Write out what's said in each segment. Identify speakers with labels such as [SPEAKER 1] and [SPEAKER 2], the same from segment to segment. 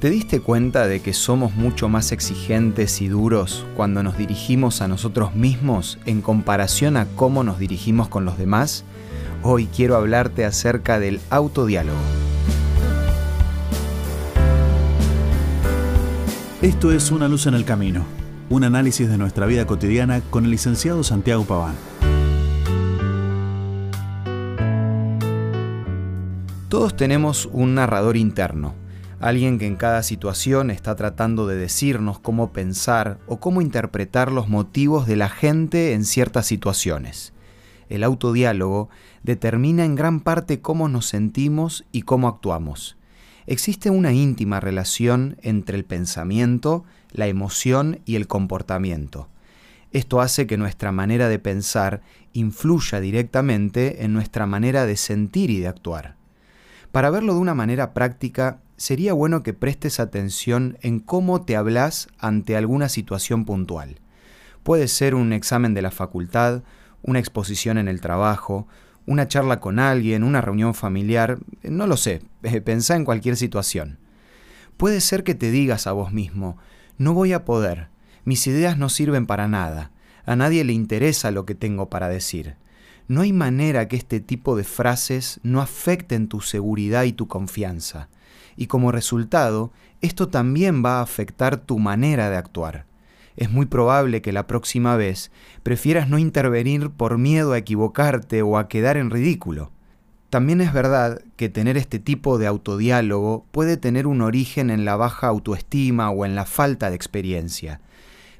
[SPEAKER 1] ¿Te diste cuenta de que somos mucho más exigentes y duros cuando nos dirigimos a nosotros mismos en comparación a cómo nos dirigimos con los demás? Hoy quiero hablarte acerca del autodiálogo.
[SPEAKER 2] Esto es Una luz en el camino, un análisis de nuestra vida cotidiana con el licenciado Santiago Paván.
[SPEAKER 1] Todos tenemos un narrador interno alguien que en cada situación está tratando de decirnos cómo pensar o cómo interpretar los motivos de la gente en ciertas situaciones. El autodiálogo determina en gran parte cómo nos sentimos y cómo actuamos. Existe una íntima relación entre el pensamiento, la emoción y el comportamiento. Esto hace que nuestra manera de pensar influya directamente en nuestra manera de sentir y de actuar. Para verlo de una manera práctica, sería bueno que prestes atención en cómo te hablas ante alguna situación puntual. Puede ser un examen de la facultad, una exposición en el trabajo, una charla con alguien, una reunión familiar, no lo sé, pensá en cualquier situación. Puede ser que te digas a vos mismo, no voy a poder, mis ideas no sirven para nada, a nadie le interesa lo que tengo para decir. No hay manera que este tipo de frases no afecten tu seguridad y tu confianza y como resultado, esto también va a afectar tu manera de actuar. Es muy probable que la próxima vez prefieras no intervenir por miedo a equivocarte o a quedar en ridículo. También es verdad que tener este tipo de autodiálogo puede tener un origen en la baja autoestima o en la falta de experiencia.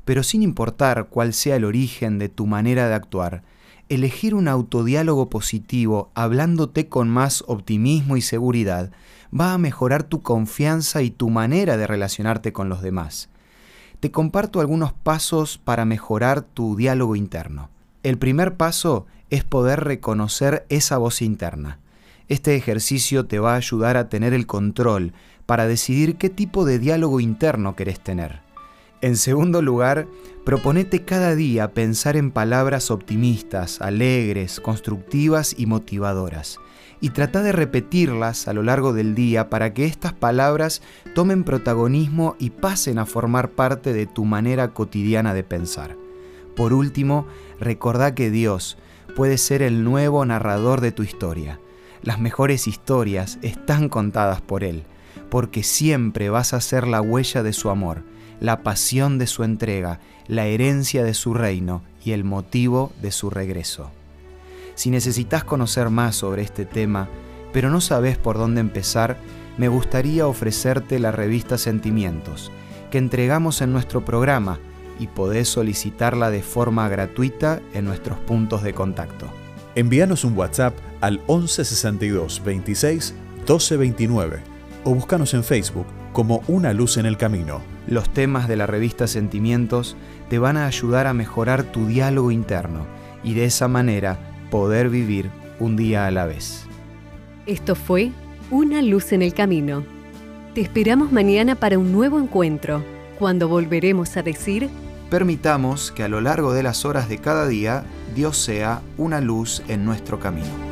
[SPEAKER 1] Pero sin importar cuál sea el origen de tu manera de actuar, elegir un autodiálogo positivo hablándote con más optimismo y seguridad va a mejorar tu confianza y tu manera de relacionarte con los demás. Te comparto algunos pasos para mejorar tu diálogo interno. El primer paso es poder reconocer esa voz interna. Este ejercicio te va a ayudar a tener el control para decidir qué tipo de diálogo interno querés tener. En segundo lugar, proponete cada día pensar en palabras optimistas, alegres, constructivas y motivadoras y trata de repetirlas a lo largo del día para que estas palabras tomen protagonismo y pasen a formar parte de tu manera cotidiana de pensar. Por último, recordá que Dios puede ser el nuevo narrador de tu historia. Las mejores historias están contadas por Él, porque siempre vas a ser la huella de su amor, la pasión de su entrega, la herencia de su reino y el motivo de su regreso. Si necesitas conocer más sobre este tema, pero no sabes por dónde empezar, me gustaría ofrecerte la revista Sentimientos, que entregamos en nuestro programa y podés solicitarla de forma gratuita en nuestros puntos de contacto.
[SPEAKER 2] Envíanos un WhatsApp al 1162 26 1229 o búscanos en Facebook como Una Luz en el Camino.
[SPEAKER 1] Los temas de la revista Sentimientos te van a ayudar a mejorar tu diálogo interno y de esa manera poder vivir un día a la vez.
[SPEAKER 3] Esto fue Una luz en el camino. Te esperamos mañana para un nuevo encuentro, cuando volveremos a decir,
[SPEAKER 1] permitamos que a lo largo de las horas de cada día Dios sea una luz en nuestro camino.